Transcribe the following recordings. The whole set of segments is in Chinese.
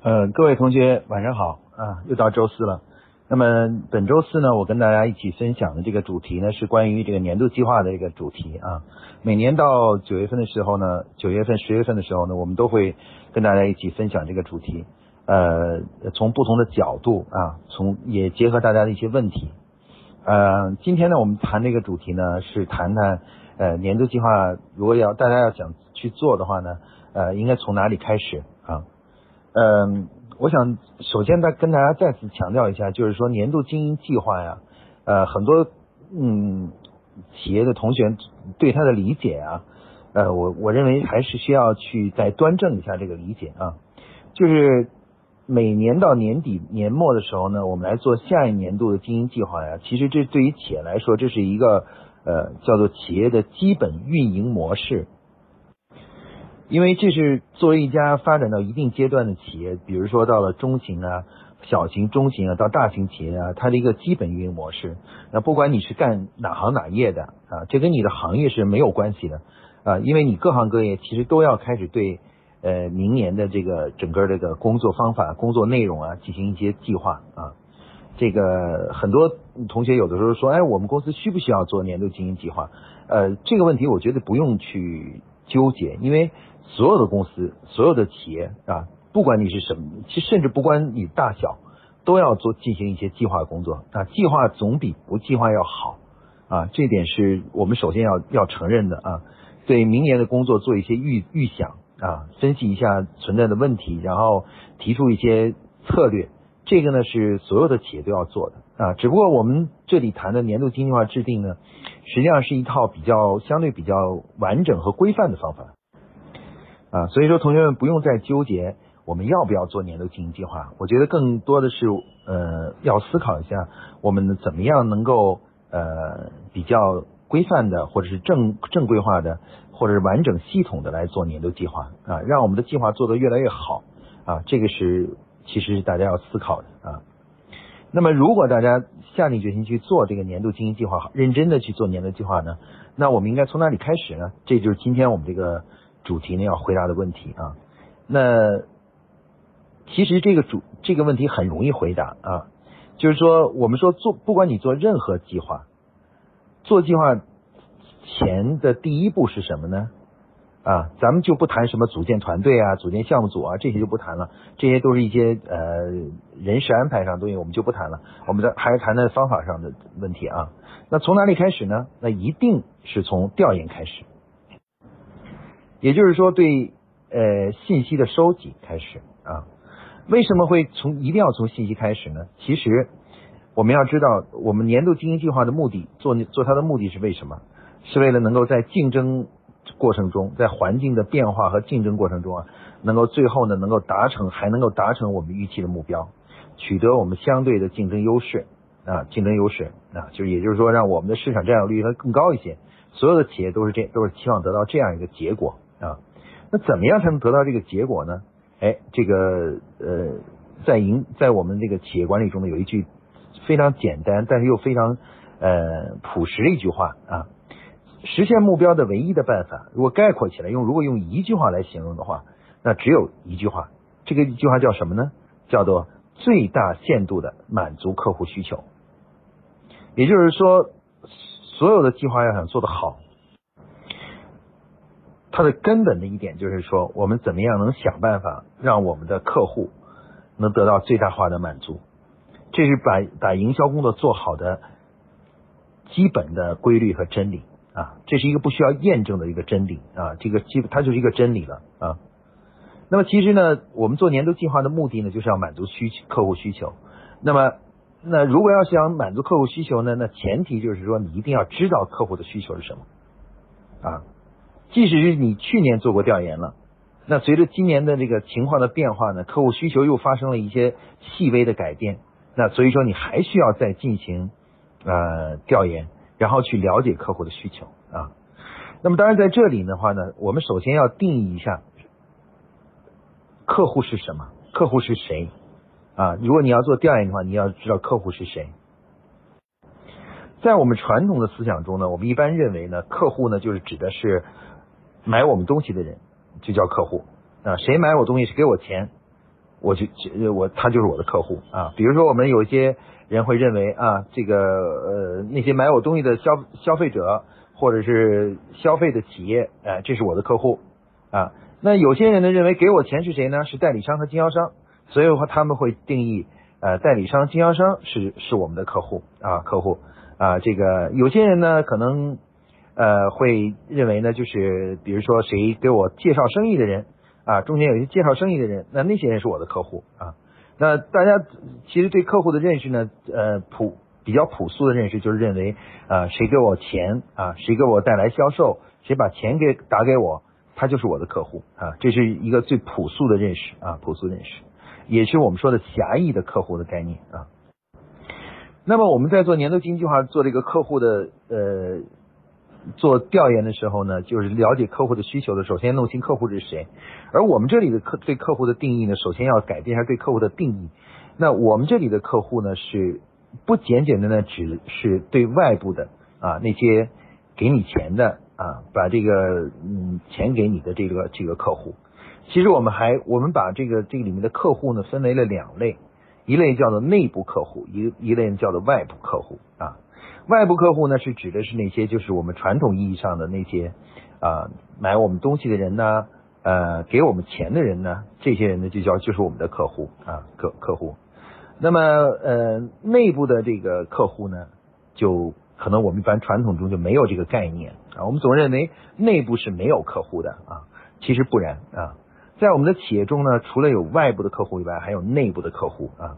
呃，各位同学晚上好啊，又到周四了。那么本周四呢，我跟大家一起分享的这个主题呢，是关于这个年度计划的一个主题啊。每年到九月份的时候呢，九月份、十月份的时候呢，我们都会跟大家一起分享这个主题。呃，从不同的角度啊，从也结合大家的一些问题。呃，今天呢，我们谈这个主题呢，是谈谈呃年度计划，如果要大家要想去做的话呢，呃，应该从哪里开始啊？嗯，我想首先再跟大家再次强调一下，就是说年度经营计划呀，呃，很多嗯企业的同学对他的理解啊，呃，我我认为还是需要去再端正一下这个理解啊。就是每年到年底年末的时候呢，我们来做下一年度的经营计划呀，其实这对于企业来说，这是一个呃叫做企业的基本运营模式。因为这是作为一家发展到一定阶段的企业，比如说到了中型啊、小型、中型啊，到大型企业啊，它的一个基本运营模式。那不管你是干哪行哪业的啊，这跟你的行业是没有关系的啊，因为你各行各业其实都要开始对呃明年的这个整个这个工作方法、工作内容啊进行一些计划啊。这个很多同学有的时候说，哎，我们公司需不需要做年度经营计划？呃，这个问题我觉得不用去纠结，因为。所有的公司，所有的企业啊，不管你是什么，其甚至不管你大小，都要做进行一些计划工作啊。计划总比不计划要好啊，这点是我们首先要要承认的啊。对明年的工作做一些预预想啊，分析一下存在的问题，然后提出一些策略，这个呢是所有的企业都要做的啊。只不过我们这里谈的年度经济化制定呢，实际上是一套比较相对比较完整和规范的方法。啊，所以说同学们不用再纠结我们要不要做年度经营计划，我觉得更多的是呃要思考一下我们怎么样能够呃比较规范的或者是正正规化的或者是完整系统的来做年度计划啊，让我们的计划做得越来越好啊，这个是其实是大家要思考的啊。那么如果大家下定决心去做这个年度经营计划，好认真的去做年度计划呢，那我们应该从哪里开始呢？这就是今天我们这个。主题呢要回答的问题啊，那其实这个主这个问题很容易回答啊，就是说我们说做不管你做任何计划，做计划前的第一步是什么呢？啊，咱们就不谈什么组建团队啊、组建项目组啊这些就不谈了，这些都是一些呃人事安排上东西，我们就不谈了。我们的还是谈谈方法上的问题啊。那从哪里开始呢？那一定是从调研开始。也就是说，对呃信息的收集开始啊，为什么会从一定要从信息开始呢？其实我们要知道，我们年度经营计划的目的，做做它的目的是为什么？是为了能够在竞争过程中，在环境的变化和竞争过程中啊，能够最后呢能够达成，还能够达成我们预期的目标，取得我们相对的竞争优势啊，竞争优势啊，就也就是说，让我们的市场占有率会更高一些。所有的企业都是这都是期望得到这样一个结果。那怎么样才能得到这个结果呢？哎，这个呃，在营在我们这个企业管理中呢，有一句非常简单，但是又非常呃朴实的一句话啊，实现目标的唯一的办法，如果概括起来用，如果用一句话来形容的话，那只有一句话，这个一句话叫什么呢？叫做最大限度的满足客户需求。也就是说，所有的计划要想做得好。它的根本的一点就是说，我们怎么样能想办法让我们的客户能得到最大化的满足，这是把把营销工作做好的基本的规律和真理啊，这是一个不需要验证的一个真理啊，这个基它就是一个真理了啊。那么其实呢，我们做年度计划的目的呢，就是要满足需客户需求。那么那如果要想满足客户需求呢，那前提就是说你一定要知道客户的需求是什么啊。即使是你去年做过调研了，那随着今年的这个情况的变化呢，客户需求又发生了一些细微的改变，那所以说你还需要再进行呃调研，然后去了解客户的需求啊。那么当然在这里的话呢，我们首先要定义一下客户是什么，客户是谁啊？如果你要做调研的话，你要知道客户是谁。在我们传统的思想中呢，我们一般认为呢，客户呢就是指的是。买我们东西的人就叫客户啊，谁买我东西是给我钱我就我他就是我的客户啊。比如说我们有一些人会认为啊，这个呃那些买我东西的消消费者或者是消费的企业，哎，这是我的客户啊。那有些人呢认为给我钱是谁呢？是代理商和经销商，所以的话他们会定义呃代理商、经销商是是我们的客户啊客户啊。这个有些人呢可能呃会认为呢就是比如说谁给我介绍生意的人啊，中间有一些介绍生意的人，那那些人是我的客户啊。那大家其实对客户的认识呢，呃普比较朴素的认识就是认为啊谁给我钱啊，谁给我带来销售，谁把钱给打给我。他就是我的客户啊，这是一个最朴素的认识啊，朴素认识，也是我们说的狭义的客户的概念啊。那么我们在做年度经济计划做这个客户的呃做调研的时候呢，就是了解客户的需求的，首先弄清客户是谁。而我们这里的客对客户的定义呢，首先要改变一下对客户的定义。那我们这里的客户呢，是不简简单单只是对外部的啊那些给你钱的。啊，把这个嗯钱给你的这个这个客户，其实我们还我们把这个这个里面的客户呢分为了两类，一类叫做内部客户，一一类叫做外部客户啊。外部客户呢是指的是那些就是我们传统意义上的那些啊买我们东西的人呢，呃给我们钱的人呢，这些人呢就叫就是我们的客户啊客客户。那么呃内部的这个客户呢就。可能我们一般传统中就没有这个概念啊，我们总认为内部是没有客户的啊，其实不然啊，在我们的企业中呢，除了有外部的客户以外，还有内部的客户啊。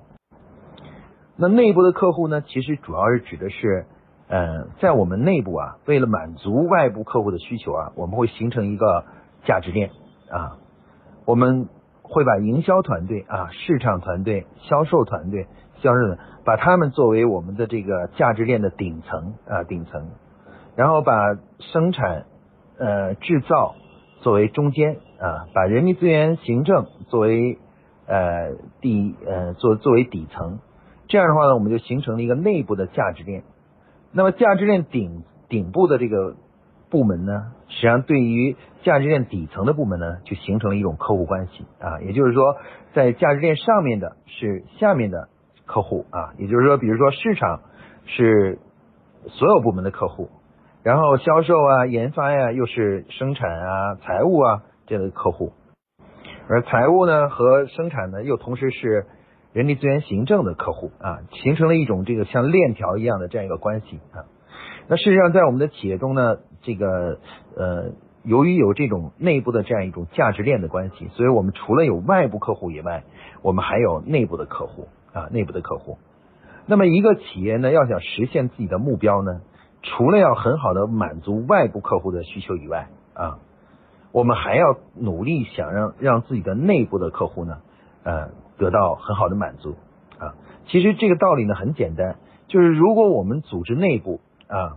那内部的客户呢，其实主要是指的是，嗯，在我们内部啊，为了满足外部客户的需求啊，我们会形成一个价值链啊，我们会把营销团队啊、市场团队、销售团队。销售的，把他们作为我们的这个价值链的顶层啊顶层，然后把生产呃制造作为中间啊，把人力资源行政作为呃底呃作作为底层，这样的话呢，我们就形成了一个内部的价值链。那么价值链顶顶部的这个部门呢，实际上对于价值链底层的部门呢，就形成了一种客户关系啊，也就是说，在价值链上面的是下面的。客户啊，也就是说，比如说市场是所有部门的客户，然后销售啊、研发呀又是生产啊、财务啊这样的客户，而财务呢和生产呢又同时是人力资源行政的客户啊，形成了一种这个像链条一样的这样一个关系啊。那事实上，在我们的企业中呢，这个呃，由于有这种内部的这样一种价值链的关系，所以我们除了有外部客户以外，我们还有内部的客户。啊，内部的客户。那么一个企业呢，要想实现自己的目标呢，除了要很好的满足外部客户的需求以外，啊，我们还要努力想让让自己的内部的客户呢，呃，得到很好的满足。啊，其实这个道理呢很简单，就是如果我们组织内部啊，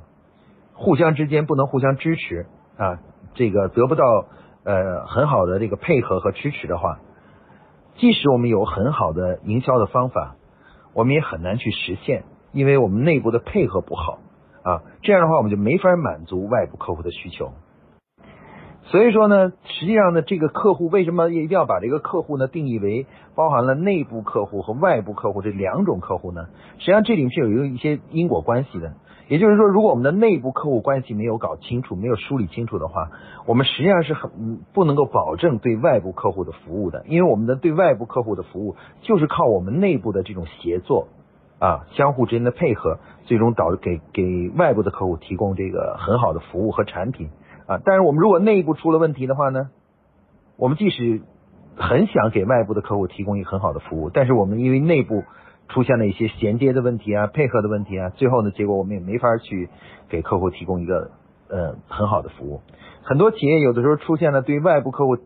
互相之间不能互相支持啊，这个得不到呃很好的这个配合和支持的话。即使我们有很好的营销的方法，我们也很难去实现，因为我们内部的配合不好啊。这样的话，我们就没法满足外部客户的需求。所以说呢，实际上呢，这个客户为什么一定要把这个客户呢定义为包含了内部客户和外部客户这两种客户呢？实际上这里面是有一个一些因果关系的。也就是说，如果我们的内部客户关系没有搞清楚、没有梳理清楚的话，我们实际上是很不能够保证对外部客户的服务的。因为我们的对外部客户的服务就是靠我们内部的这种协作啊，相互之间的配合，最终导致给给外部的客户提供这个很好的服务和产品啊。但是我们如果内部出了问题的话呢，我们即使很想给外部的客户提供一个很好的服务，但是我们因为内部出现了一些衔接的问题啊，配合的问题啊，最后呢，结果我们也没法去给客户提供一个呃很好的服务。很多企业有的时候出现了对外部客户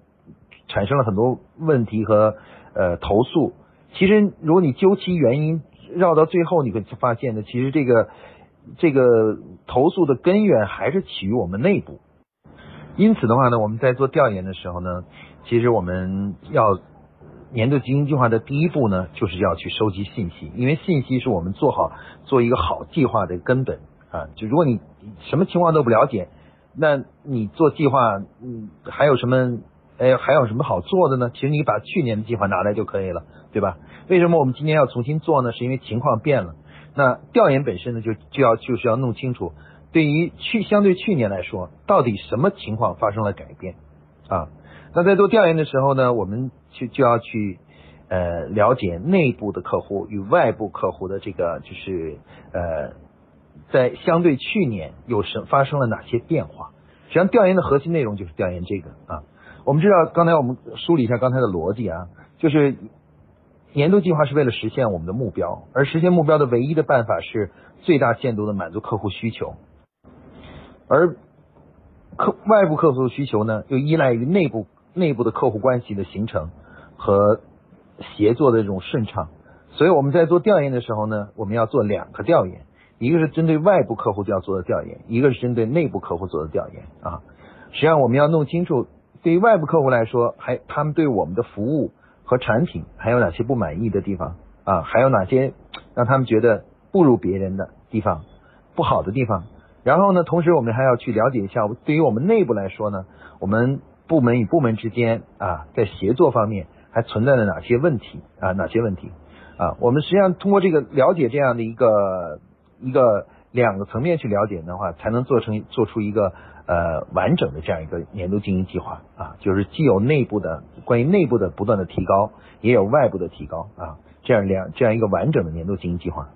产生了很多问题和呃投诉。其实如果你究其原因，绕到最后，你会发现呢，其实这个这个投诉的根源还是起于我们内部。因此的话呢，我们在做调研的时候呢，其实我们要。年度经营计划的第一步呢，就是要去收集信息，因为信息是我们做好做一个好计划的根本啊。就如果你什么情况都不了解，那你做计划，嗯，还有什么哎，还有什么好做的呢？其实你把去年的计划拿来就可以了，对吧？为什么我们今年要重新做呢？是因为情况变了。那调研本身呢，就就要就是要弄清楚，对于去相对去年来说，到底什么情况发生了改变啊？那在做调研的时候呢，我们就就要去呃了解内部的客户与外部客户的这个就是呃在相对去年有什发生了哪些变化？实际上调研的核心内容就是调研这个啊。我们知道刚才我们梳理一下刚才的逻辑啊，就是年度计划是为了实现我们的目标，而实现目标的唯一的办法是最大限度的满足客户需求，而客外部客户的需求呢，又依赖于内部。内部的客户关系的形成和协作的这种顺畅，所以我们在做调研的时候呢，我们要做两个调研，一个是针对外部客户要做的调研，一个是针对内部客户做的调研啊。实际上我们要弄清楚，对于外部客户来说，还他们对我们的服务和产品还有哪些不满意的地方啊？还有哪些让他们觉得不如别人的地方、不好的地方？然后呢，同时我们还要去了解一下，对于我们内部来说呢，我们。部门与部门之间啊，在协作方面还存在着哪些问题啊？哪些问题啊？我们实际上通过这个了解这样的一个一个两个层面去了解的话，才能做成做出一个呃完整的这样一个年度经营计划啊，就是既有内部的关于内部的不断的提高，也有外部的提高啊，这样两这样一个完整的年度经营计划。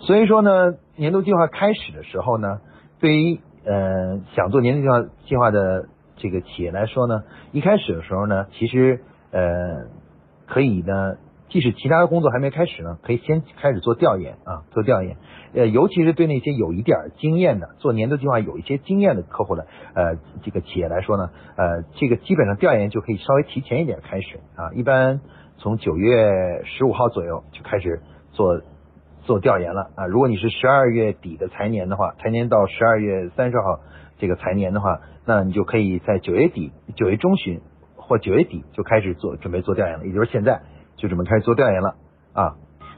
所以说呢，年度计划开始的时候呢，对于呃想做年度计划计划的。这个企业来说呢，一开始的时候呢，其实呃可以呢，即使其他的工作还没开始呢，可以先开始做调研啊，做调研。呃，尤其是对那些有一点经验的，做年度计划有一些经验的客户的呃这个企业来说呢，呃这个基本上调研就可以稍微提前一点开始啊，一般从九月十五号左右就开始做做调研了啊。如果你是十二月底的财年的话，财年到十二月三十号这个财年的话。那你就可以在九月底、九月中旬或九月底就开始做准备做调研了，也就是现在就准备开始做调研了啊。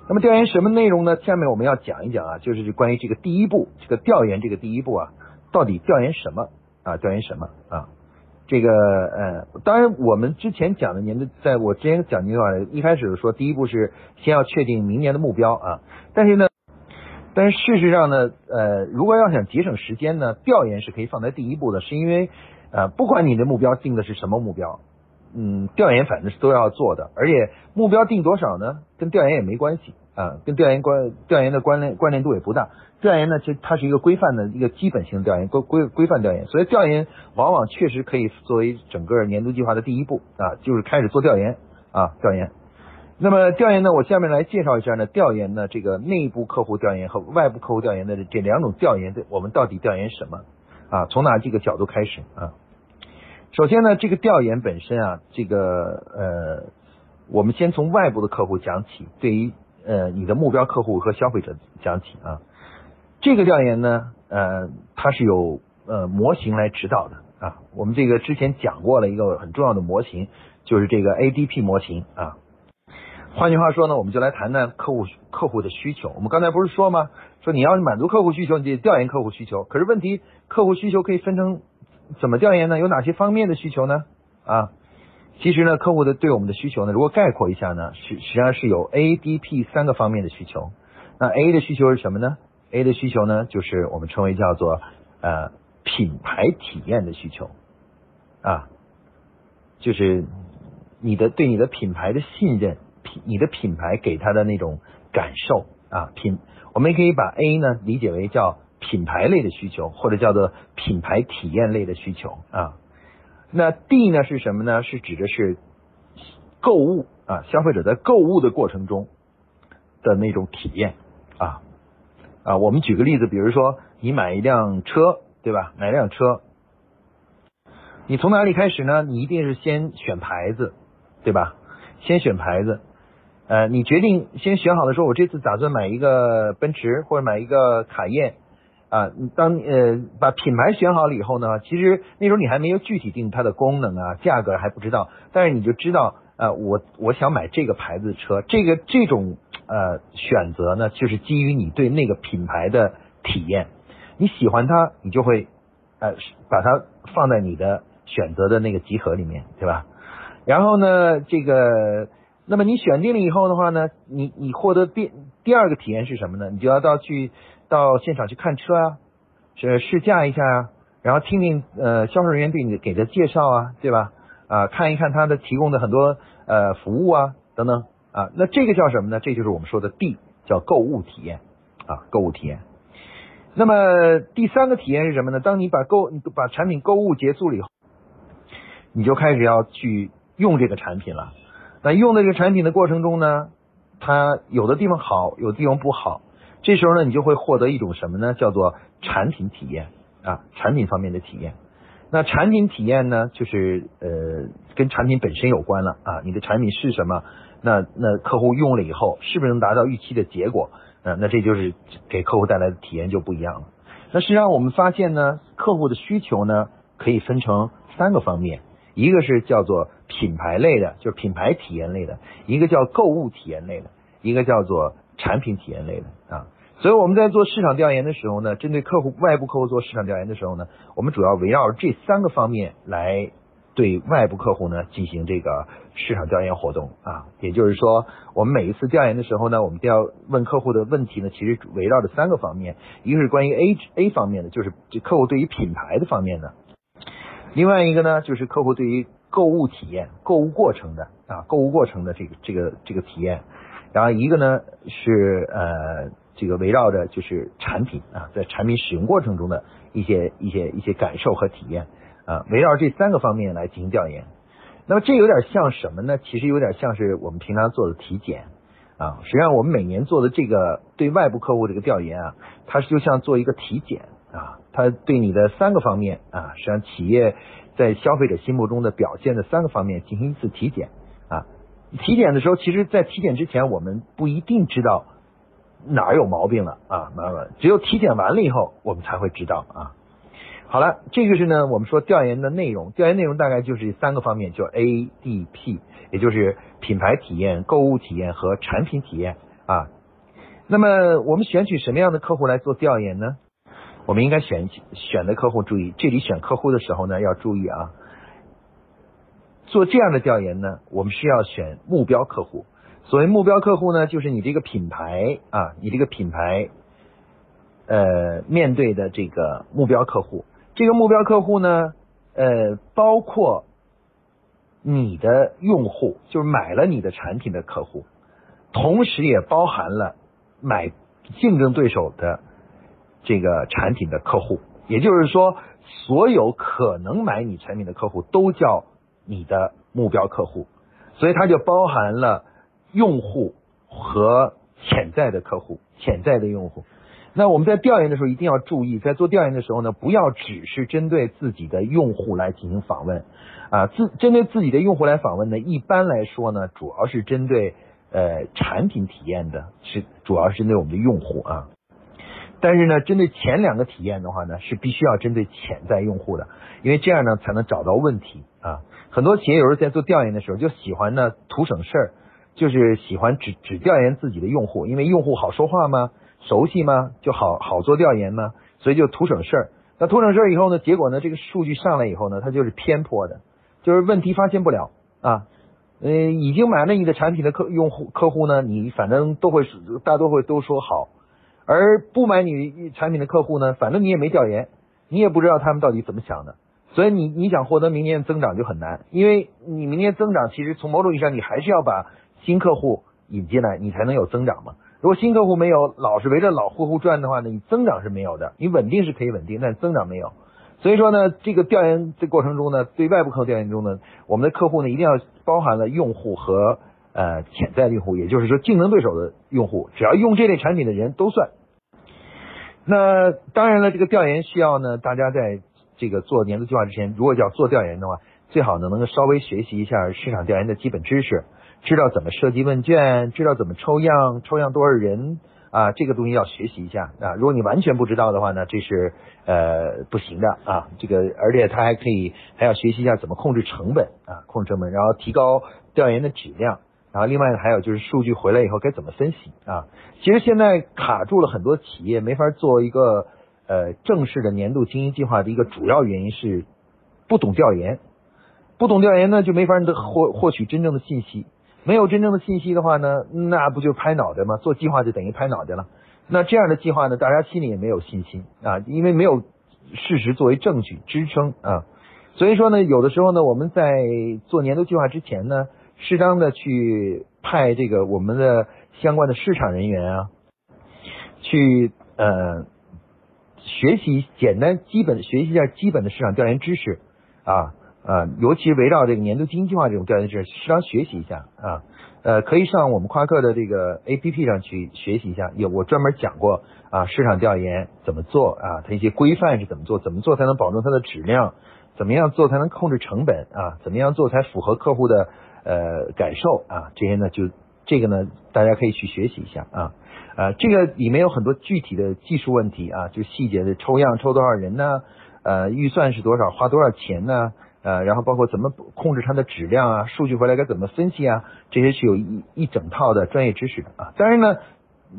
那么调研什么内容呢？下面我们要讲一讲啊，就是关于这个第一步，这个调研这个第一步啊，到底调研什么啊？调研什么啊？这个呃，当然我们之前讲的年的，在我之前讲的话，一开始说第一步是先要确定明年的目标啊，但是呢。但是事实上呢，呃，如果要想节省时间呢，调研是可以放在第一步的，是因为，呃，不管你的目标定的是什么目标，嗯，调研反正是都要做的，而且目标定多少呢，跟调研也没关系啊，跟调研关调研的关联关联度也不大。调研呢，其实它是一个规范的一个基本性调研，规规规范调研，所以调研往往确实可以作为整个年度计划的第一步啊，就是开始做调研啊，调研。那么调研呢？我下面来介绍一下呢。调研呢，这个内部客户调研和外部客户调研的这两种调研的，我们到底调研什么啊？从哪几个角度开始啊？首先呢，这个调研本身啊，这个呃，我们先从外部的客户讲起，对于呃你的目标客户和消费者讲起啊。这个调研呢，呃，它是有呃模型来指导的啊。我们这个之前讲过了一个很重要的模型，就是这个 ADP 模型啊。换句话说呢，我们就来谈谈客户客户的需求。我们刚才不是说吗？说你要是满足客户需求，你得调研客户需求。可是问题，客户需求可以分成怎么调研呢？有哪些方面的需求呢？啊，其实呢，客户的对我们的需求呢，如果概括一下呢，实实际上是有 A、D、P 三个方面的需求。那 A 的需求是什么呢？A 的需求呢，就是我们称为叫做呃品牌体验的需求啊，就是你的对你的品牌的信任。品你的品牌给他的那种感受啊，品我们也可以把 A 呢理解为叫品牌类的需求，或者叫做品牌体验类的需求啊。那 D 呢是什么呢？是指的是购物啊，消费者在购物的过程中的那种体验啊啊。我们举个例子，比如说你买一辆车，对吧？买一辆车，你从哪里开始呢？你一定是先选牌子，对吧？先选牌子。呃，你决定先选好的说，我这次打算买一个奔驰或者买一个卡宴啊。当呃把品牌选好了以后呢，其实那时候你还没有具体定它的功能啊，价格还不知道，但是你就知道呃我我想买这个牌子的车，这个这种呃选择呢，就是基于你对那个品牌的体验，你喜欢它，你就会呃把它放在你的选择的那个集合里面，对吧？然后呢，这个，那么你选定了以后的话呢，你你获得第第二个体验是什么呢？你就要到去到现场去看车啊，是试驾一下啊，然后听听呃销售人员对你给的介绍啊，对吧？啊，看一看他的提供的很多呃服务啊等等啊，那这个叫什么呢？这就是我们说的 D，叫购物体验啊，购物体验。那么第三个体验是什么呢？当你把购把产品购物结束了以后，你就开始要去用这个产品了。那用的这个产品的过程中呢，它有的地方好，有的地方不好。这时候呢，你就会获得一种什么呢？叫做产品体验啊，产品方面的体验。那产品体验呢，就是呃跟产品本身有关了啊。你的产品是什么？那那客户用了以后，是不是能达到预期的结果？啊，那这就是给客户带来的体验就不一样了。那实际上我们发现呢，客户的需求呢可以分成三个方面，一个是叫做品牌类的，就是品牌体验类的；一个叫购物体验类的；一个叫做产品体验类的啊。所以我们在做市场调研的时候呢，针对客户外部客户做市场调研的时候呢，我们主要围绕这三个方面来。对外部客户呢进行这个市场调研活动啊，也就是说，我们每一次调研的时候呢，我们都要问客户的问题呢，其实围绕着三个方面，一个是关于 A A 方面的，就是这客户对于品牌的方面的；另外一个呢，就是客户对于购物体验、购物过程的啊，购物过程的这个这个这个体验；然后一个呢是呃这个围绕着就是产品啊，在产品使用过程中的一些一些一些感受和体验。啊，围绕这三个方面来进行调研，那么这有点像什么呢？其实有点像是我们平常做的体检啊。实际上，我们每年做的这个对外部客户这个调研啊，它就像做一个体检啊，它对你的三个方面啊，实际上企业在消费者心目中的表现的三个方面进行一次体检。体检的时候，其实，在体检之前，我们不一定知道哪儿有毛病了啊，麻烦，只有体检完了以后，我们才会知道啊。好了，这个是呢，我们说调研的内容，调研内容大概就是三个方面，叫 A、D、P，也就是品牌体验、购物体验和产品体验啊。那么我们选取什么样的客户来做调研呢？我们应该选选的客户，注意这里选客户的时候呢，要注意啊。做这样的调研呢，我们是要选目标客户。所谓目标客户呢，就是你这个品牌啊，你这个品牌呃面对的这个目标客户。这个目标客户呢，呃，包括你的用户，就是买了你的产品的客户，同时也包含了买竞争对手的这个产品的客户。也就是说，所有可能买你产品的客户都叫你的目标客户，所以它就包含了用户和潜在的客户、潜在的用户。那我们在调研的时候一定要注意，在做调研的时候呢，不要只是针对自己的用户来进行访问，啊，自针对自己的用户来访问呢，一般来说呢，主要是针对呃产品体验的，是主要是针对我们的用户啊。但是呢，针对前两个体验的话呢，是必须要针对潜在用户的，因为这样呢才能找到问题啊。很多企业有时候在做调研的时候就喜欢呢图省事儿，就是喜欢只只调研自己的用户，因为用户好说话吗？熟悉吗？就好好做调研吗？所以就图省事儿。那图省事儿以后呢？结果呢？这个数据上来以后呢，它就是偏颇的，就是问题发现不了啊。嗯，已经买了你的产品的客用户客户呢，你反正都会大多会都说好，而不买你产品的客户呢，反正你也没调研，你也不知道他们到底怎么想的。所以你你想获得明年增长就很难，因为你明年增长其实从某种意义上你还是要把新客户引进来，你才能有增长嘛。如果新客户没有老是围着老客户转的话呢，你增长是没有的。你稳定是可以稳定，但增长没有。所以说呢，这个调研这过程中呢，对外部客户调研中呢，我们的客户呢一定要包含了用户和呃潜在的用户，也就是说竞争对手的用户，只要用这类产品的人都算。那当然了，这个调研需要呢，大家在这个做年度计划之前，如果要做调研的话，最好呢能够稍微学习一下市场调研的基本知识。知道怎么设计问卷，知道怎么抽样，抽样多少人啊？这个东西要学习一下啊！如果你完全不知道的话呢，这是呃不行的啊！这个而且他还可以还要学习一下怎么控制成本啊，控制成本，然后提高调研的质量。然后另外呢还有就是数据回来以后该怎么分析啊？其实现在卡住了很多企业没法做一个呃正式的年度经营计划的一个主要原因是不懂调研，不懂调研呢就没法得获获取真正的信息，没有真正的信息的话呢，那不就拍脑袋吗？做计划就等于拍脑袋了。那这样的计划呢，大家心里也没有信心啊，因为没有事实作为证据支撑啊。所以说呢，有的时候呢，我们在做年度计划之前呢，适当的去派这个我们的相关的市场人员啊，去呃学习简单基本学习一下基本的市场调研知识啊啊，尤其围绕这个年度经济计划这种调研知识，适当学习一下啊。呃，可以上我们夸克的这个 A P P 上去学习一下，有我专门讲过啊，市场调研怎么做啊，它一些规范是怎么做，怎么做才能保证它的质量，怎么样做才能控制成本啊，怎么样做才符合客户的呃感受啊，这些呢就这个呢大家可以去学习一下啊，呃，这个里面有很多具体的技术问题啊，就细节的抽样抽多少人呢，呃，预算是多少，花多少钱呢？呃，然后包括怎么控制它的质量啊，数据回来该怎么分析啊，这些是有一一整套的专业知识的啊。当然呢，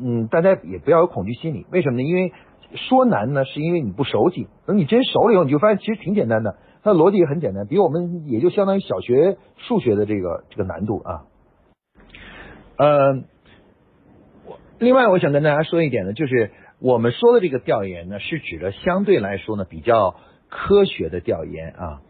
嗯，大家也不要有恐惧心理，为什么呢？因为说难呢，是因为你不熟悉。等你真熟了以后，你就发现其实挺简单的，它的逻辑也很简单，比我们也就相当于小学数学的这个这个难度啊。呃，另外我想跟大家说一点呢，就是我们说的这个调研呢，是指的相对来说呢比较科学的调研啊。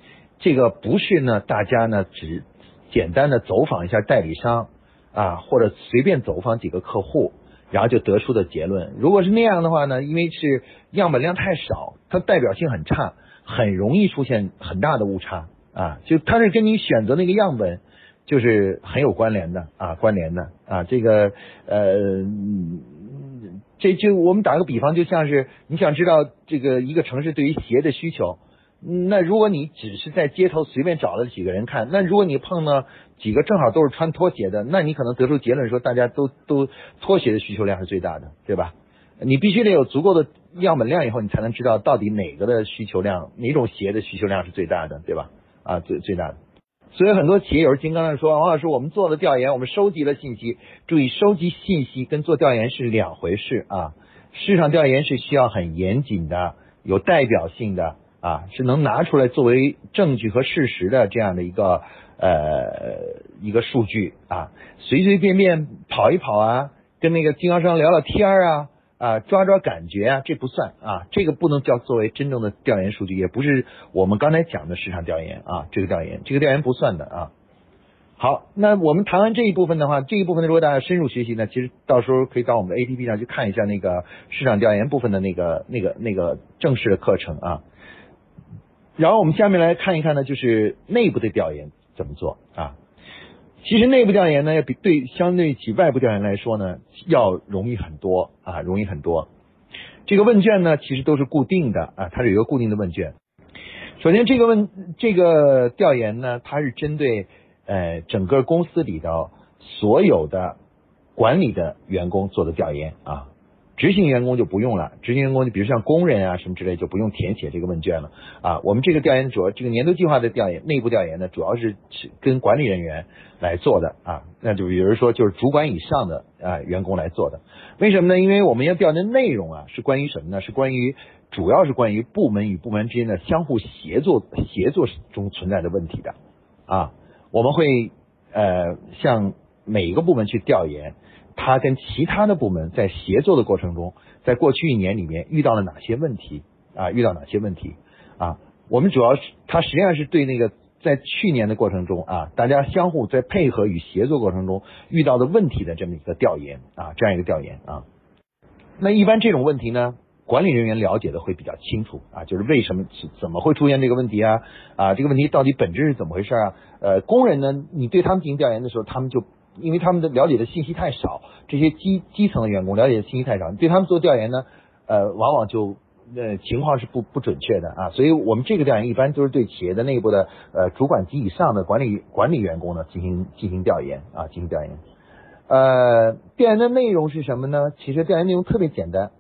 这个不是呢，大家呢只简单的走访一下代理商啊，或者随便走访几个客户，然后就得出的结论。如果是那样的话呢，因为是样本量太少，它代表性很差，很容易出现很大的误差啊。就它是跟你选择那个样本就是很有关联的啊，关联的啊。这个呃，这就我们打个比方，就像是你想知道这个一个城市对于鞋的需求。那如果你只是在街头随便找了几个人看，那如果你碰到几个正好都是穿拖鞋的，那你可能得出结论说大家都都拖鞋的需求量是最大的，对吧？你必须得有足够的样本量以后，你才能知道到底哪个的需求量，哪种鞋的需求量是最大的，对吧？啊，最最大的。所以很多企业有时金刚才说，王老师，我们做了调研，我们收集了信息。注意，收集信息跟做调研是两回事啊。市场调研是需要很严谨的，有代表性的。啊，是能拿出来作为证据和事实的这样的一个呃一个数据啊，随随便便跑一跑啊，跟那个经销商聊聊天啊啊，抓抓感觉啊，这不算啊，这个不能叫作为真正的调研数据，也不是我们刚才讲的市场调研啊，这个调研这个调研不算的啊。好，那我们谈完这一部分的话，这一部分，如果大家深入学习呢，其实到时候可以到我们的 A P P 上去看一下那个市场调研部分的那个那个那个正式的课程啊。然后我们下面来看一看呢，就是内部的调研怎么做？其实内部调研呢，要比对相对起外部调研来说呢，要容易很多啊，容易很多。这个问卷呢，其实都是固定的啊，它是有一个固定的问卷。首先，这个问这个调研呢，它是针对呃整个公司里头所有的管理的员工做的调研啊。执行员工就不用了，执行员工就比如像工人啊什么之类就不用填写这个问卷了啊。我们这个调研主要这个年度计划的调研，内部调研呢主要是跟管理人员来做的啊。那就比如说就是主管以上的啊员工来做的。为什么呢？因为我们要调研的内容啊是关于什么呢？是关于主要是关于部门与部门之间的相互协作协作中存在的问题的啊。我们会呃向每一个部门去调研。他跟其他的部门在协作的过程中，在过去一年里面遇到了哪些问题啊？遇到哪些问题啊？我们主要是，他实际上是对那个在去年的过程中啊，大家相互在配合与协作过程中遇到的问题的这么一个调研啊，这样一个调研啊。那一般这种问题呢，管理人员了解的会比较清楚啊，就是为什么怎么会出现这个问题啊？啊，这个问题到底本质是怎么回事啊？呃，工人呢，你对他们进行调研的时候，他们就。因为他们的了解的信息太少，这些基基层的员工了解的信息太少，对他们做调研呢，呃，往往就呃情况是不不准确的啊。所以我们这个调研一般都是对企业的内部的呃主管级以上的管理管理员工呢进行进行调研啊，进行调研。呃，调研的内容是什么呢？其实调研内容特别简单，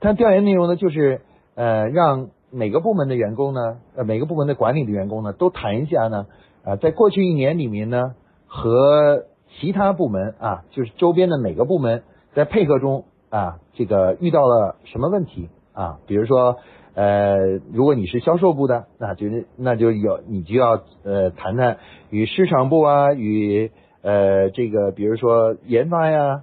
它调研内容呢就是呃让每个部门的员工呢，呃每个部门的管理的员工呢都谈一下呢，呃在过去一年里面呢和其他部门啊，就是周边的每个部门在配合中啊，这个遇到了什么问题啊？比如说，呃，如果你是销售部的，那就那就有你就要呃谈谈与市场部啊，与呃这个比如说研发呀，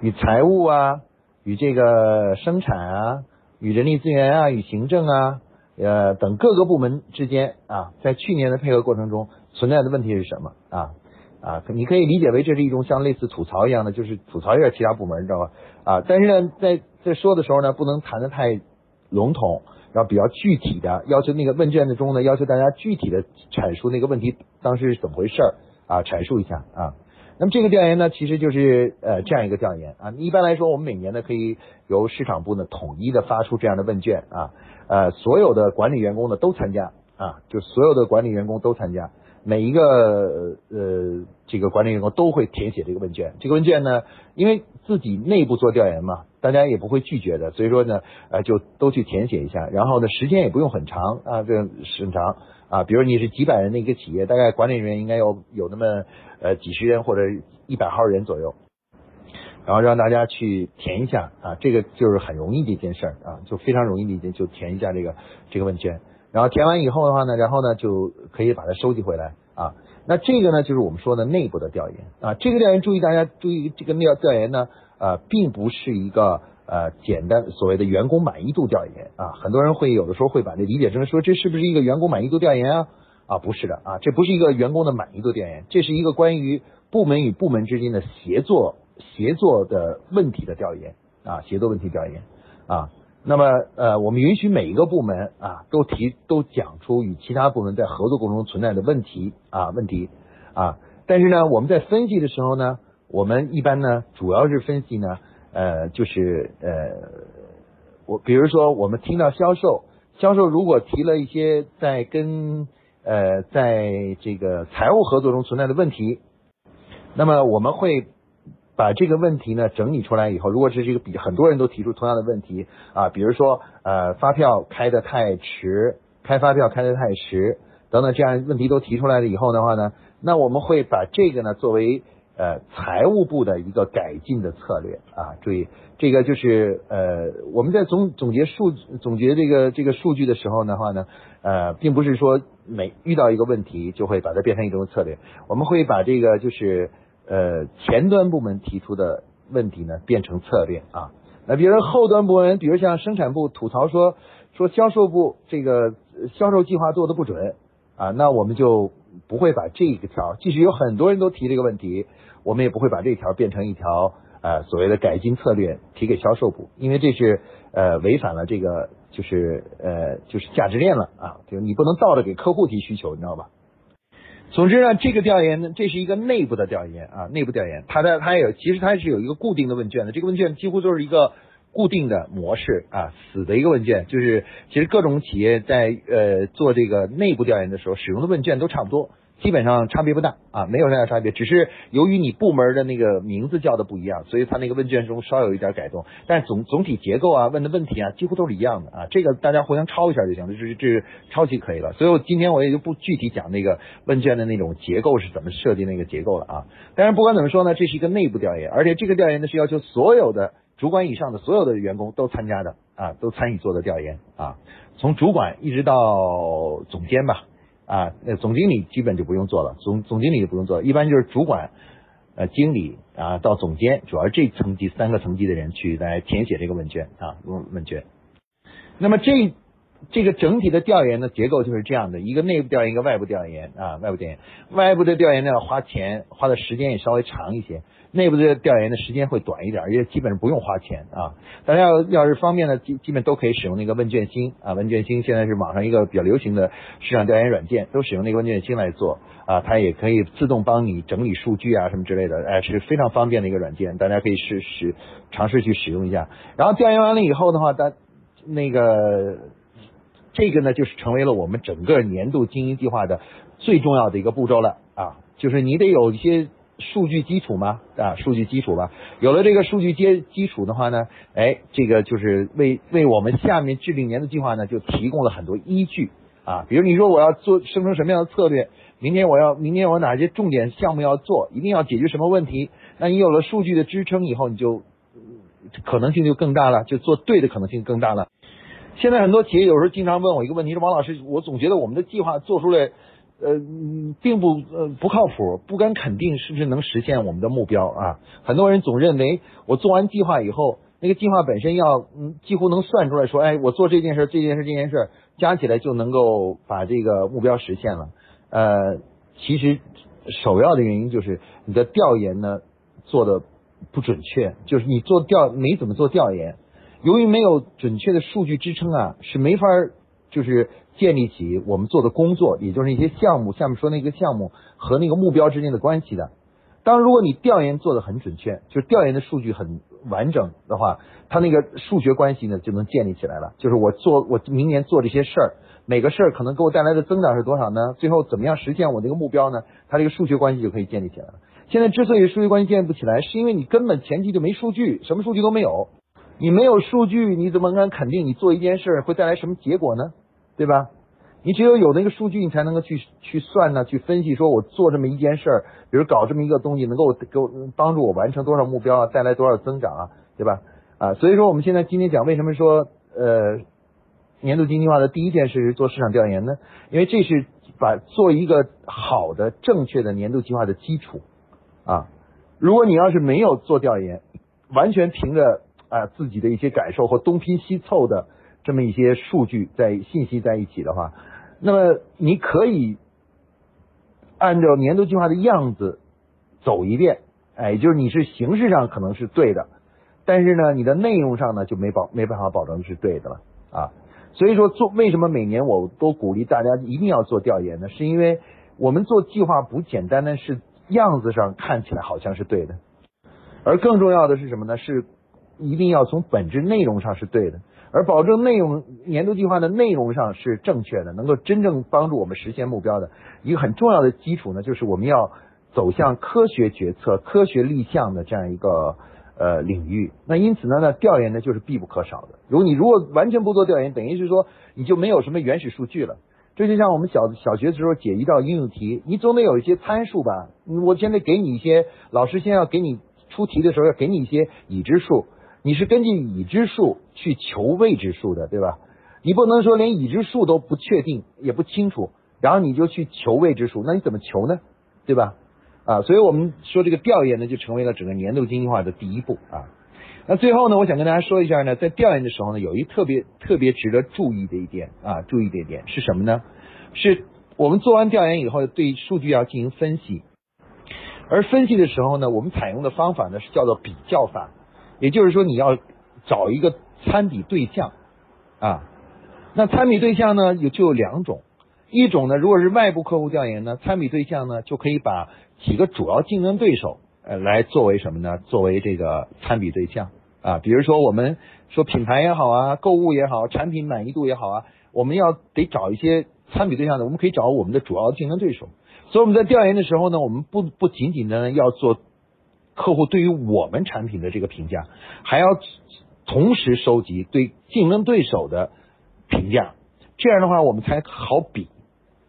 与财务啊，与这个生产啊，与人力资源啊，与行政啊，呃等各个部门之间啊，在去年的配合过程中存在的问题是什么啊？啊，你可以理解为这是一种像类似吐槽一样的，就是吐槽一下其他部门，你知道吧？啊，但是呢，在在说的时候呢，不能谈的太。笼统，然后比较具体的要求，那个问卷的中呢，要求大家具体的阐述那个问题当时是怎么回事啊，阐述一下啊。那么这个调研呢，其实就是呃这样一个调研啊。一般来说，我们每年呢可以由市场部呢统一的发出这样的问卷啊，呃，所有的管理员工呢都参加啊，就所有的管理员工都参加。每一个呃这个管理员工都会填写这个问卷，这个问卷呢，因为自己内部做调研嘛，大家也不会拒绝的，所以说呢，呃就都去填写一下，然后呢时间也不用很长啊，这很长。啊，比如你是几百人的一个企业，大概管理人员应该有有那么呃几十人或者一百号人左右，然后让大家去填一下啊，这个就是很容易的一件事儿啊，就非常容易的一件，就填一下这个这个问卷。然后填完以后的话呢，然后呢就可以把它收集回来啊。那这个呢就是我们说的内部的调研啊。这个调研注意大家注意，这个调调研呢呃并不是一个呃简单所谓的员工满意度调研啊。很多人会有的时候会把这理解成说这是不是一个员工满意度调研啊？啊不是的啊，这不是一个员工的满意度调研，这是一个关于部门与部门之间的协作协作的问题的调研啊，协作问题调研啊。那么，呃，我们允许每一个部门啊，都提都讲出与其他部门在合作过程中存在的问题啊问题啊。但是呢，我们在分析的时候呢，我们一般呢，主要是分析呢，呃，就是呃，我比如说我们听到销售，销售如果提了一些在跟呃在这个财务合作中存在的问题，那么我们会。把这个问题呢整理出来以后，如果是这个比很多人都提出同样的问题啊，比如说呃发票开的太迟，开发票开的太迟等等这样问题都提出来了以后的话呢，那我们会把这个呢作为呃财务部的一个改进的策略啊，注意这个就是呃我们在总总结数总结这个这个数据的时候的话呢，呃并不是说每遇到一个问题就会把它变成一种策略，我们会把这个就是。呃，前端部门提出的问题呢，变成策略啊。那比如说后端部门，比如像生产部吐槽说说销售部这个销售计划做的不准啊，那我们就不会把这个条，即使有很多人都提这个问题，我们也不会把这条变成一条呃所谓的改进策略提给销售部，因为这是呃违反了这个就是呃就是价值链了啊，就是你不能倒着给客户提需求，你知道吧？总之呢，这个调研呢，这是一个内部的调研啊，内部调研，它的它有，其实它是有一个固定的问卷的，这个问卷几乎就是一个固定的模式啊，死的一个问卷，就是其实各种企业在呃做这个内部调研的时候，使用的问卷都差不多。基本上差别不大啊，没有太大差别，只是由于你部门的那个名字叫的不一样，所以它那个问卷中稍有一点改动，但总总体结构啊，问的问题啊，几乎都是一样的啊。这个大家互相抄一下就行了，这是这是抄袭可以了。所以我今天我也就不具体讲那个问卷的那种结构是怎么设计那个结构了啊。但是不管怎么说呢，这是一个内部调研，而且这个调研呢是要求所有的主管以上的所有的员工都参加的啊，都参与做的调研啊，从主管一直到总监吧。啊，那总经理基本就不用做了，总总经理就不用做，一般就是主管、呃经理啊到总监，主要这层级三个层级的人去来填写这个问卷啊问问卷。那么这这个整体的调研的结构就是这样的，一个内部调研，一个外部调研啊外部调研，外部的调研呢要花钱，花的时间也稍微长一些。内部的调研的时间会短一点，而且基本上不用花钱啊。大家要要是方便呢，基基本都可以使用那个问卷星啊。问卷星现在是网上一个比较流行的市场调研软件，都使用那个问卷星来做啊。它也可以自动帮你整理数据啊什么之类的，哎，是非常方便的一个软件，大家可以试试尝试去使用一下。然后调研完了以后的话，大那个这个呢，就是成为了我们整个年度经营计划的最重要的一个步骤了啊，就是你得有一些。数据基础嘛？啊，数据基础吧。有了这个数据基基础的话呢，哎，这个就是为为我们下面制定年度计划呢，就提供了很多依据啊。比如你说我要做生成什么样的策略，明天我要明天我哪些重点项目要做，一定要解决什么问题？那你有了数据的支撑以后，你就可能性就更大了，就做对的可能性更大了。现在很多企业有时候经常问我一个问题，说王老师，我总觉得我们的计划做出来，呃，并不呃不靠谱，不敢肯定是不是能实现我们的目标啊。很多人总认为我做完计划以后，那个计划本身要嗯几乎能算出来说，哎，我做这件事、这件事、这件事加起来就能够把这个目标实现了。呃，其实首要的原因就是你的调研呢做的不准确，就是你做调没怎么做调研。由于没有准确的数据支撑啊，是没法就是建立起我们做的工作，也就是一些项目，下面说那个项目和那个目标之间的关系的。当如果你调研做的很准确，就是调研的数据很完整的话，它那个数学关系呢就能建立起来了。就是我做我明年做这些事儿，每个事儿可能给我带来的增长是多少呢？最后怎么样实现我这个目标呢？它这个数学关系就可以建立起来了。现在之所以数学关系建立不起来，是因为你根本前期就没数据，什么数据都没有。你没有数据，你怎么敢肯定你做一件事会带来什么结果呢？对吧？你只有有那个数据，你才能够去去算呢，去分析，说我做这么一件事儿，比如搞这么一个东西，能够给我帮助我完成多少目标啊，带来多少增长啊，对吧？啊，所以说我们现在今天讲为什么说呃年度经济化的第一件事是做市场调研呢？因为这是把做一个好的正确的年度计划的基础啊。如果你要是没有做调研，完全凭着啊，自己的一些感受或东拼西凑的这么一些数据在信息在一起的话，那么你可以按照年度计划的样子走一遍，哎，就是你是形式上可能是对的，但是呢，你的内容上呢就没保没办法保证是对的了啊。所以说做为什么每年我都鼓励大家一定要做调研呢？是因为我们做计划不简单的是样子上看起来好像是对的，而更重要的是什么呢？是一定要从本质内容上是对的，而保证内容年度计划的内容上是正确的，能够真正帮助我们实现目标的一个很重要的基础呢，就是我们要走向科学决策、科学立项的这样一个呃领域。那因此呢，那调研呢就是必不可少的。如果你如果完全不做调研，等于是说你就没有什么原始数据了。这就像我们小小学的时候解一道应用题，你总得有一些参数吧？我现在给你一些，老师先要给你出题的时候要给你一些已知数。你是根据已知数去求未知数的，对吧？你不能说连已知数都不确定也不清楚，然后你就去求未知数，那你怎么求呢？对吧？啊，所以我们说这个调研呢，就成为了整个年度经济化的第一步啊。那最后呢，我想跟大家说一下呢，在调研的时候呢，有一特别特别值得注意的一点啊，注意的一点是什么呢？是我们做完调研以后，对数据要进行分析，而分析的时候呢，我们采用的方法呢是叫做比较法。也就是说，你要找一个参比对象啊。那参比对象呢，有就有两种。一种呢，如果是外部客户调研呢，参比对象呢，就可以把几个主要竞争对手呃来作为什么呢？作为这个参比对象啊。比如说，我们说品牌也好啊，购物也好，产品满意度也好啊，我们要得找一些参比对象的，我们可以找我们的主要竞争对手。所以我们在调研的时候呢，我们不不仅仅呢要做。客户对于我们产品的这个评价，还要同时收集对竞争对手的评价，这样的话我们才好比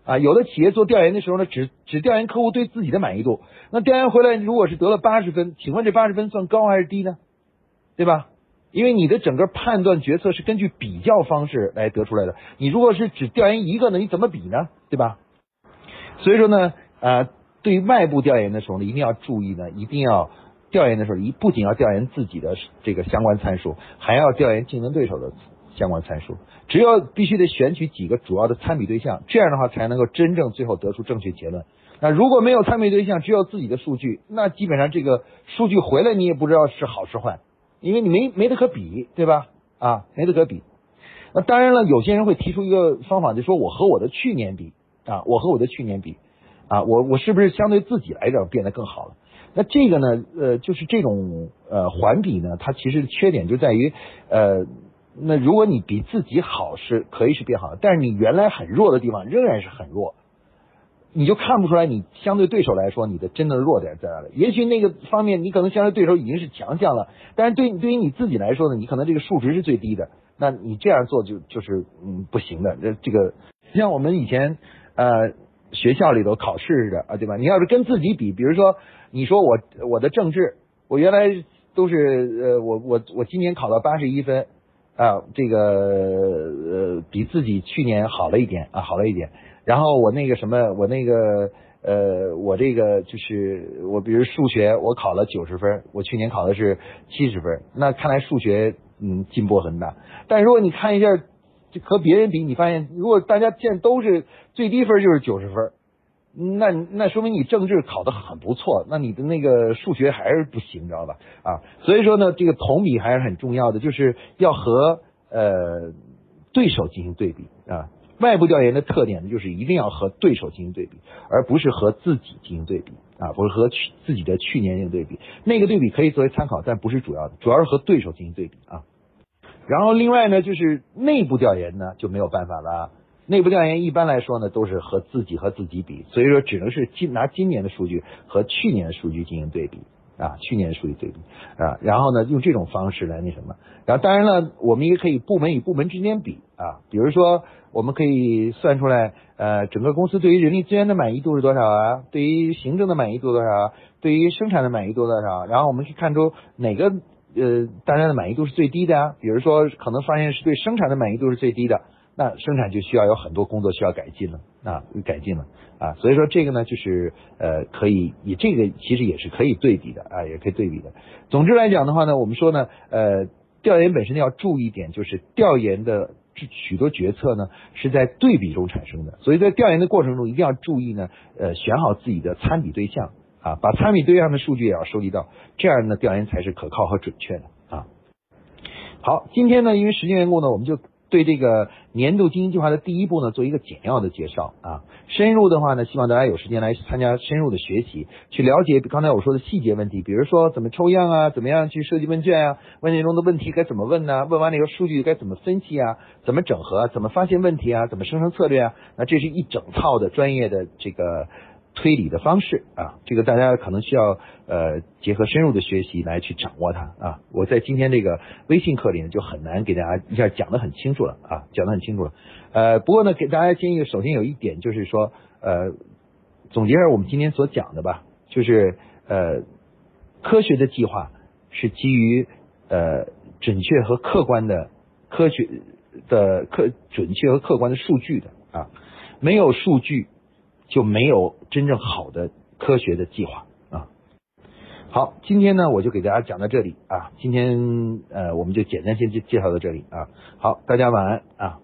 啊。有的企业做调研的时候呢，只只调研客户对自己的满意度，那调研回来如果是得了八十分，请问这八十分算高还是低呢？对吧？因为你的整个判断决策是根据比较方式来得出来的。你如果是只调研一个呢，你怎么比呢？对吧？所以说呢，呃。对于外部调研的时候呢，一定要注意呢，一定要调研的时候，一不仅要调研自己的这个相关参数，还要调研竞争对手的相关参数。只有必须得选取几个主要的参比对象，这样的话才能够真正最后得出正确结论。那如果没有参比对象，只有自己的数据，那基本上这个数据回来你也不知道是好是坏，因为你没没得可比，对吧？啊，没得可比。那当然了，有些人会提出一个方法，就说我和我的去年比啊，我和我的去年比。啊，我我是不是相对自己来讲变得更好了？那这个呢，呃，就是这种呃环比呢，它其实缺点就在于，呃，那如果你比自己好是可以是变好但是你原来很弱的地方仍然是很弱，你就看不出来你相对对手来说你的真的弱点在哪里。也许那个方面你可能相对对手已经是强项了，但是对对于你自己来说呢，你可能这个数值是最低的，那你这样做就就是嗯不行的。这这个像我们以前呃。学校里头考试似的啊，对吧？你要是跟自己比，比如说你说我我的政治，我原来都是呃我我我今年考了八十一分，啊，这个呃比自己去年好了一点啊，好了一点。然后我那个什么，我那个呃，我这个就是我，比如数学我考了九十分，我去年考的是七十分，那看来数学嗯进步很大。但如果你看一下就和别人比，你发现如果大家现在都是最低分就是九十分。那那说明你政治考得很不错，那你的那个数学还是不行，知道吧？啊，所以说呢，这个同比还是很重要的，就是要和呃对手进行对比啊。外部调研的特点呢，就是一定要和对手进行对比，而不是和自己进行对比啊，不是和去自己的去年进行对比。那个对比可以作为参考，但不是主要的，主要是和对手进行对比啊。然后另外呢，就是内部调研呢就没有办法了。内部调研一般来说呢，都是和自己和自己比，所以说只能是今拿今年的数据和去年的数据进行对比啊，去年的数据对比啊，然后呢用这种方式来那什么，然后当然了，我们也可以部门与部门之间比啊，比如说我们可以算出来呃整个公司对于人力资源的满意度是多少啊，对于行政的满意度多少啊，对于生产的满意度多少，然后我们去看出哪个呃大家的满意度是最低的啊，比如说可能发现是对生产的满意度是最低的。那生产就需要有很多工作需要改进了啊，改进了啊，所以说这个呢，就是呃，可以以这个其实也是可以对比的啊，也可以对比的。总之来讲的话呢，我们说呢，呃，调研本身要注意一点，就是调研的许多决策呢是在对比中产生的，所以在调研的过程中一定要注意呢，呃，选好自己的参比对象啊，把参与对象的数据也要收集到，这样呢，调研才是可靠和准确的啊。好，今天呢，因为时间缘故呢，我们就。对这个年度经营计划的第一步呢，做一个简要的介绍啊。深入的话呢，希望大家有时间来参加深入的学习，去了解刚才我说的细节问题，比如说怎么抽样啊，怎么样去设计问卷啊，问卷中的问题该怎么问呢？问完了以后数据该怎么分析啊？怎么整合？怎么发现问题啊？怎么生成策略啊？那这是一整套的专业的这个。推理的方式啊，这个大家可能需要呃结合深入的学习来去掌握它啊。我在今天这个微信课里呢，就很难给大家一下讲的很清楚了啊，讲的很清楚了。呃，不过呢，给大家建议，首先有一点就是说，呃，总结一下我们今天所讲的吧，就是呃，科学的计划是基于呃准确和客观的科学的客准确和客观的数据的啊，没有数据。就没有真正好的科学的计划啊。好，今天呢我就给大家讲到这里啊。今天呃我们就简单先介介绍到这里啊。好，大家晚安啊。